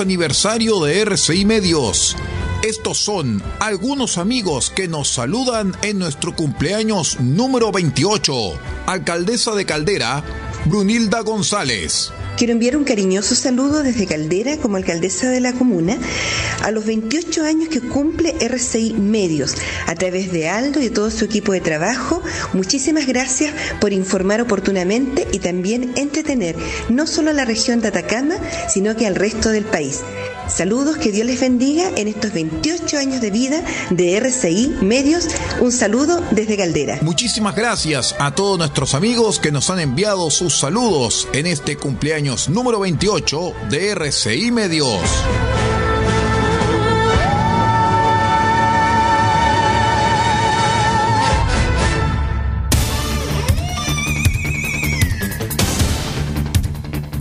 aniversario de RCI Medios. Estos son algunos amigos que nos saludan en nuestro cumpleaños número 28. Alcaldesa de Caldera, Brunilda González. Quiero enviar un cariñoso saludo desde Caldera como alcaldesa de la comuna a los 28 años que cumple RCI Medios a través de Aldo y de todo su equipo de trabajo. Muchísimas gracias por informar oportunamente y también entretener no solo a la región de Atacama, sino que al resto del país. Saludos, que Dios les bendiga en estos 28 años de vida de RCI Medios. Un saludo desde Caldera. Muchísimas gracias a todos nuestros amigos que nos han enviado sus saludos en este cumpleaños número 28 de RCI Medios.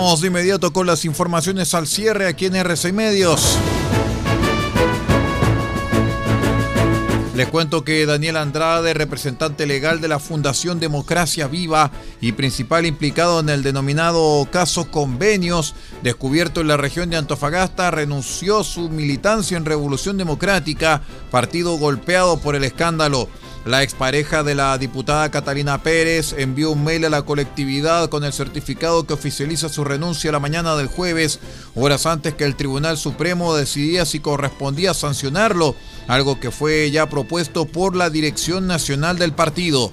De inmediato con las informaciones al cierre aquí en RC Medios. Les cuento que Daniel Andrade, representante legal de la Fundación Democracia Viva y principal implicado en el denominado caso convenios descubierto en la región de Antofagasta, renunció su militancia en Revolución Democrática, partido golpeado por el escándalo. La expareja de la diputada Catalina Pérez envió un mail a la colectividad con el certificado que oficializa su renuncia la mañana del jueves, horas antes que el Tribunal Supremo decidía si correspondía sancionarlo, algo que fue ya propuesto por la Dirección Nacional del partido.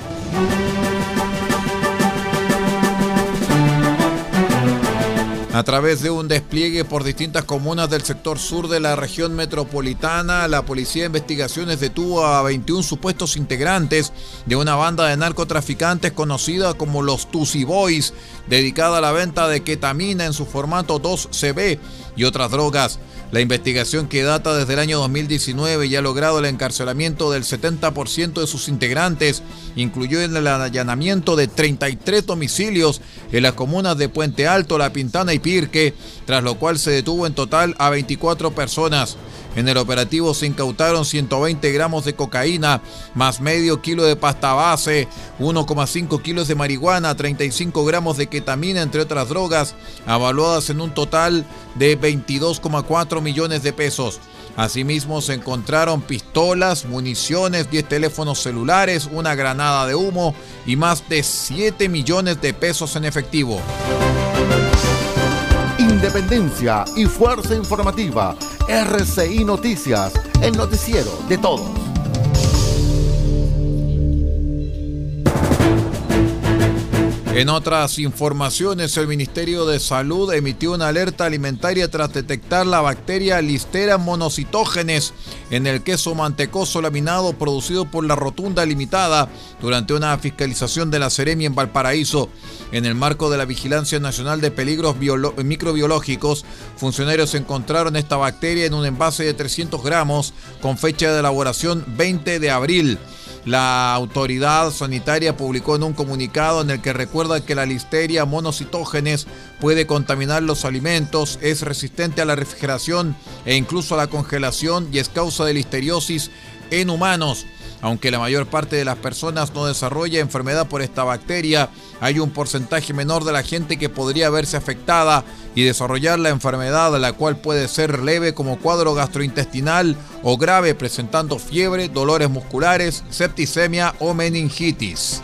A través de un despliegue por distintas comunas del sector sur de la región metropolitana, la Policía de Investigaciones detuvo a 21 supuestos integrantes de una banda de narcotraficantes conocida como los Tusi Boys, dedicada a la venta de ketamina en su formato 2CB y otras drogas. La investigación que data desde el año 2019 y ha logrado el encarcelamiento del 70% de sus integrantes incluyó el allanamiento de 33 domicilios en las comunas de Puente Alto, La Pintana y Pirque, tras lo cual se detuvo en total a 24 personas. En el operativo se incautaron 120 gramos de cocaína, más medio kilo de pasta base, 1,5 kilos de marihuana, 35 gramos de ketamina, entre otras drogas, avaluadas en un total de 22,4 millones de pesos. Asimismo se encontraron pistolas, municiones, 10 teléfonos celulares, una granada de humo y más de 7 millones de pesos en efectivo independencia y fuerza informativa. RCI Noticias, el noticiero de todos. En otras informaciones, el Ministerio de Salud emitió una alerta alimentaria tras detectar la bacteria Listeria monocitógenes en el queso mantecoso laminado producido por la Rotunda Limitada durante una fiscalización de la Ceremia en Valparaíso. En el marco de la Vigilancia Nacional de Peligros Microbiológicos, funcionarios encontraron esta bacteria en un envase de 300 gramos con fecha de elaboración 20 de abril. La autoridad sanitaria publicó en un comunicado en el que recuerda que la listeria monocitógenes puede contaminar los alimentos, es resistente a la refrigeración e incluso a la congelación y es causa de listeriosis en humanos. Aunque la mayor parte de las personas no desarrolla enfermedad por esta bacteria, hay un porcentaje menor de la gente que podría verse afectada y desarrollar la enfermedad, la cual puede ser leve como cuadro gastrointestinal o grave presentando fiebre, dolores musculares, septicemia o meningitis.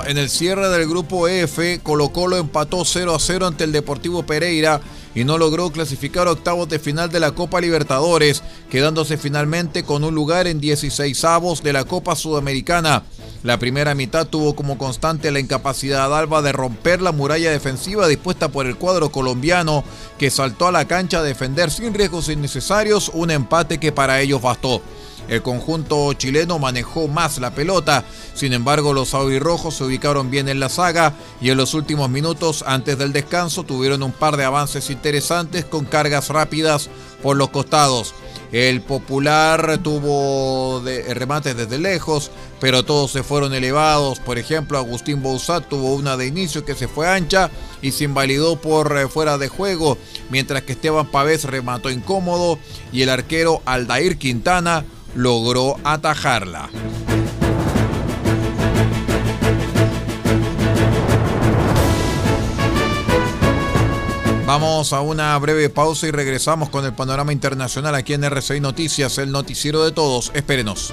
En el cierre del grupo EF, Colo Colo empató 0 a 0 ante el Deportivo Pereira y no logró clasificar octavos de final de la Copa Libertadores, quedándose finalmente con un lugar en 16 avos de la Copa Sudamericana. La primera mitad tuvo como constante la incapacidad Alba de romper la muralla defensiva dispuesta por el cuadro colombiano, que saltó a la cancha a defender sin riesgos innecesarios un empate que para ellos bastó. El conjunto chileno manejó más la pelota, sin embargo los aguirrojos se ubicaron bien en la saga y en los últimos minutos antes del descanso tuvieron un par de avances interesantes con cargas rápidas por los costados. El Popular tuvo de, remates desde lejos, pero todos se fueron elevados. Por ejemplo, Agustín Bouzat tuvo una de inicio que se fue ancha y se invalidó por eh, fuera de juego, mientras que Esteban Pavés remató incómodo y el arquero Aldair Quintana logró atajarla. Vamos a una breve pausa y regresamos con el panorama internacional aquí en RCI Noticias, el noticiero de todos. Espérenos.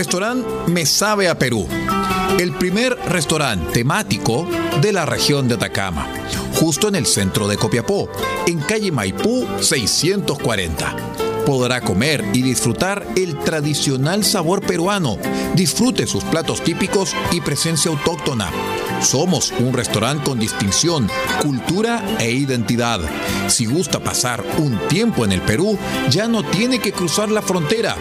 Restaurante Me Sabe a Perú. El primer restaurante temático de la región de Atacama justo en el centro de Copiapó, en calle Maipú 640. Podrá comer y disfrutar el tradicional sabor peruano. Disfrute sus platos típicos y presencia autóctona. Somos un restaurante con distinción, cultura e identidad. Si gusta pasar un tiempo en el Perú, ya no tiene que cruzar la frontera.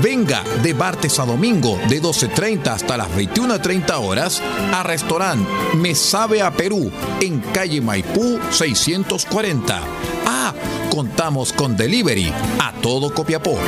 Venga de martes a domingo de 12.30 hasta las 21.30 horas a restaurante Me Sabe a Perú en calle Maipú 640. Ah, contamos con delivery a todo Copiapó.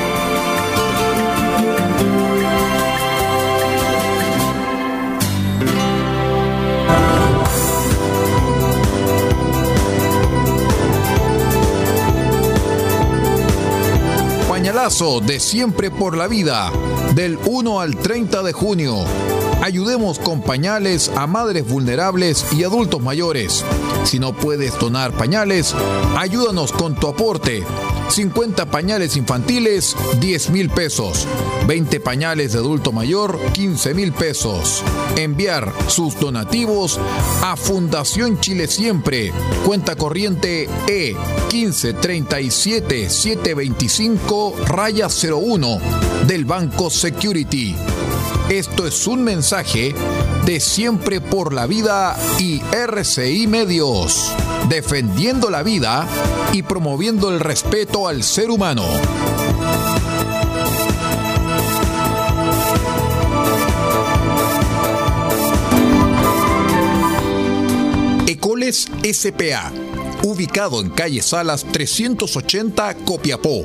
De Siempre por la Vida, del 1 al 30 de junio. Ayudemos con pañales a madres vulnerables y adultos mayores. Si no puedes donar pañales, ayúdanos con tu aporte 50 pañales infantiles, 10 mil pesos. 20 pañales de adulto mayor, 15 mil pesos. Enviar sus donativos a Fundación Chile Siempre. Cuenta corriente E 1537 725 raya 01 del Banco Security. Esto es un mensaje de Siempre por la Vida y RCI Medios, defendiendo la vida y promoviendo el respeto al ser humano. Ecoles SPA, ubicado en calle Salas 380 Copiapó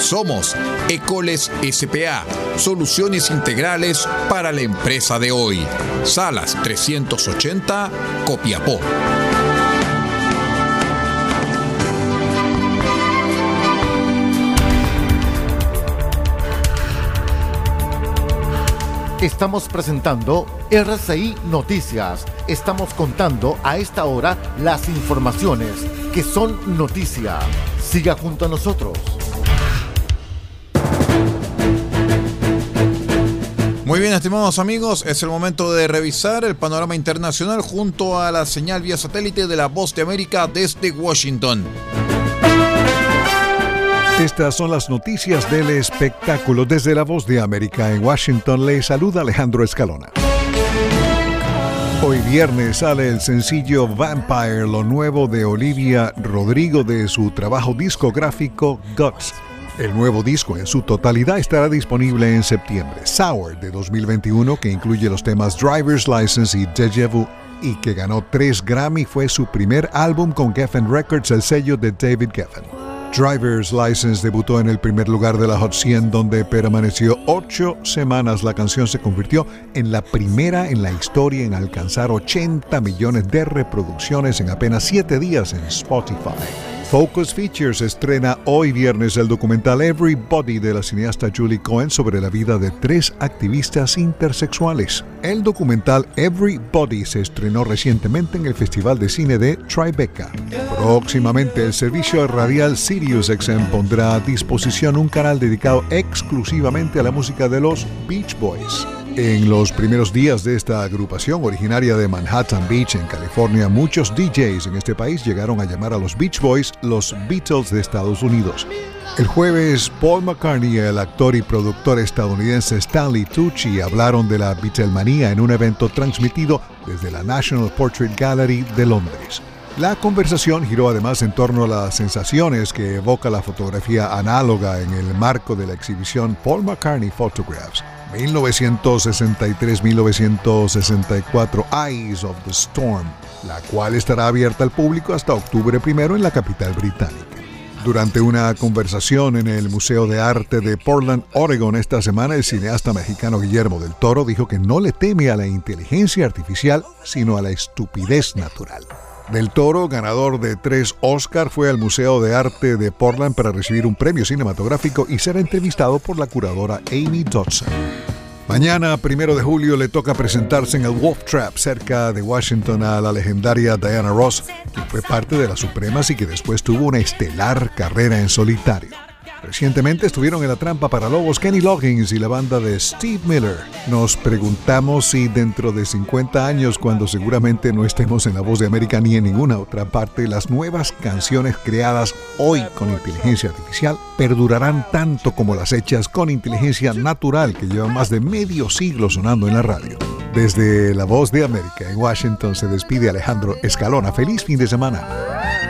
somos Ecoles SPA, soluciones integrales para la empresa de hoy. Salas 380, Copiapó. Estamos presentando RCI Noticias. Estamos contando a esta hora las informaciones que son noticia. Siga junto a nosotros. Muy bien, estimados amigos, es el momento de revisar el panorama internacional junto a la señal vía satélite de la Voz de América desde Washington. Estas son las noticias del espectáculo. Desde la Voz de América en Washington le saluda Alejandro Escalona. Hoy viernes sale el sencillo Vampire, lo nuevo de Olivia Rodrigo de su trabajo discográfico Guts. El nuevo disco en su totalidad estará disponible en septiembre. Sour de 2021, que incluye los temas Driver's License y Deja Vu, y que ganó tres Grammy, fue su primer álbum con Geffen Records, el sello de David Geffen. Driver's License debutó en el primer lugar de la Hot 100 donde permaneció ocho semanas. La canción se convirtió en la primera en la historia en alcanzar 80 millones de reproducciones en apenas siete días en Spotify. Focus Features estrena hoy viernes el documental Everybody de la cineasta Julie Cohen sobre la vida de tres activistas intersexuales. El documental Everybody se estrenó recientemente en el Festival de Cine de Tribeca. Próximamente el servicio radial SiriusXM pondrá a disposición un canal dedicado exclusivamente a la música de los Beach Boys. En los primeros días de esta agrupación originaria de Manhattan Beach, en California, muchos DJs en este país llegaron a llamar a los Beach Boys los Beatles de Estados Unidos. El jueves, Paul McCartney y el actor y productor estadounidense Stanley Tucci hablaron de la Beatlemanía en un evento transmitido desde la National Portrait Gallery de Londres. La conversación giró además en torno a las sensaciones que evoca la fotografía análoga en el marco de la exhibición Paul McCartney Photographs. 1963-1964 Eyes of the Storm, la cual estará abierta al público hasta octubre primero en la capital británica. Durante una conversación en el Museo de Arte de Portland, Oregon, esta semana, el cineasta mexicano Guillermo del Toro dijo que no le teme a la inteligencia artificial, sino a la estupidez natural. Del Toro, ganador de tres Oscar, fue al Museo de Arte de Portland para recibir un premio cinematográfico y ser entrevistado por la curadora Amy Dodson. Mañana, primero de julio, le toca presentarse en el Wolf Trap, cerca de Washington, a la legendaria Diana Ross, que fue parte de las Supremas y que después tuvo una estelar carrera en solitario. Recientemente estuvieron en la trampa para lobos Kenny Loggins y la banda de Steve Miller. Nos preguntamos si dentro de 50 años, cuando seguramente no estemos en la voz de América ni en ninguna otra parte, las nuevas canciones creadas hoy con inteligencia artificial perdurarán tanto como las hechas con inteligencia natural que llevan más de medio siglo sonando en la radio. Desde la voz de América en Washington se despide Alejandro Escalona. Feliz fin de semana.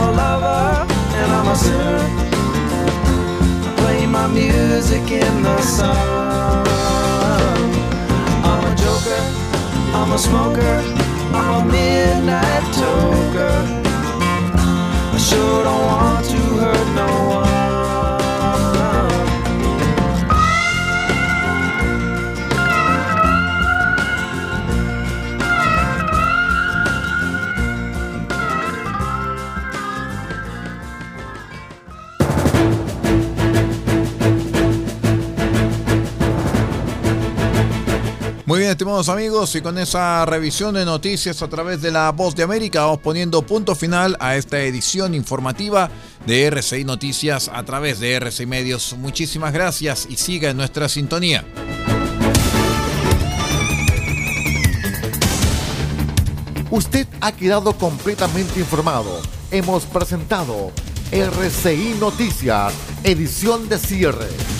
I'm a lover and I'm a sinner. I play my music in the sun. I'm a joker, I'm a smoker, I'm a midnight toker. I sure don't want to hurt no one. Estimados amigos, y con esa revisión de noticias a través de la Voz de América, vamos poniendo punto final a esta edición informativa de RCI Noticias a través de RCI Medios. Muchísimas gracias y siga en nuestra sintonía. Usted ha quedado completamente informado. Hemos presentado RCI Noticias, edición de cierre.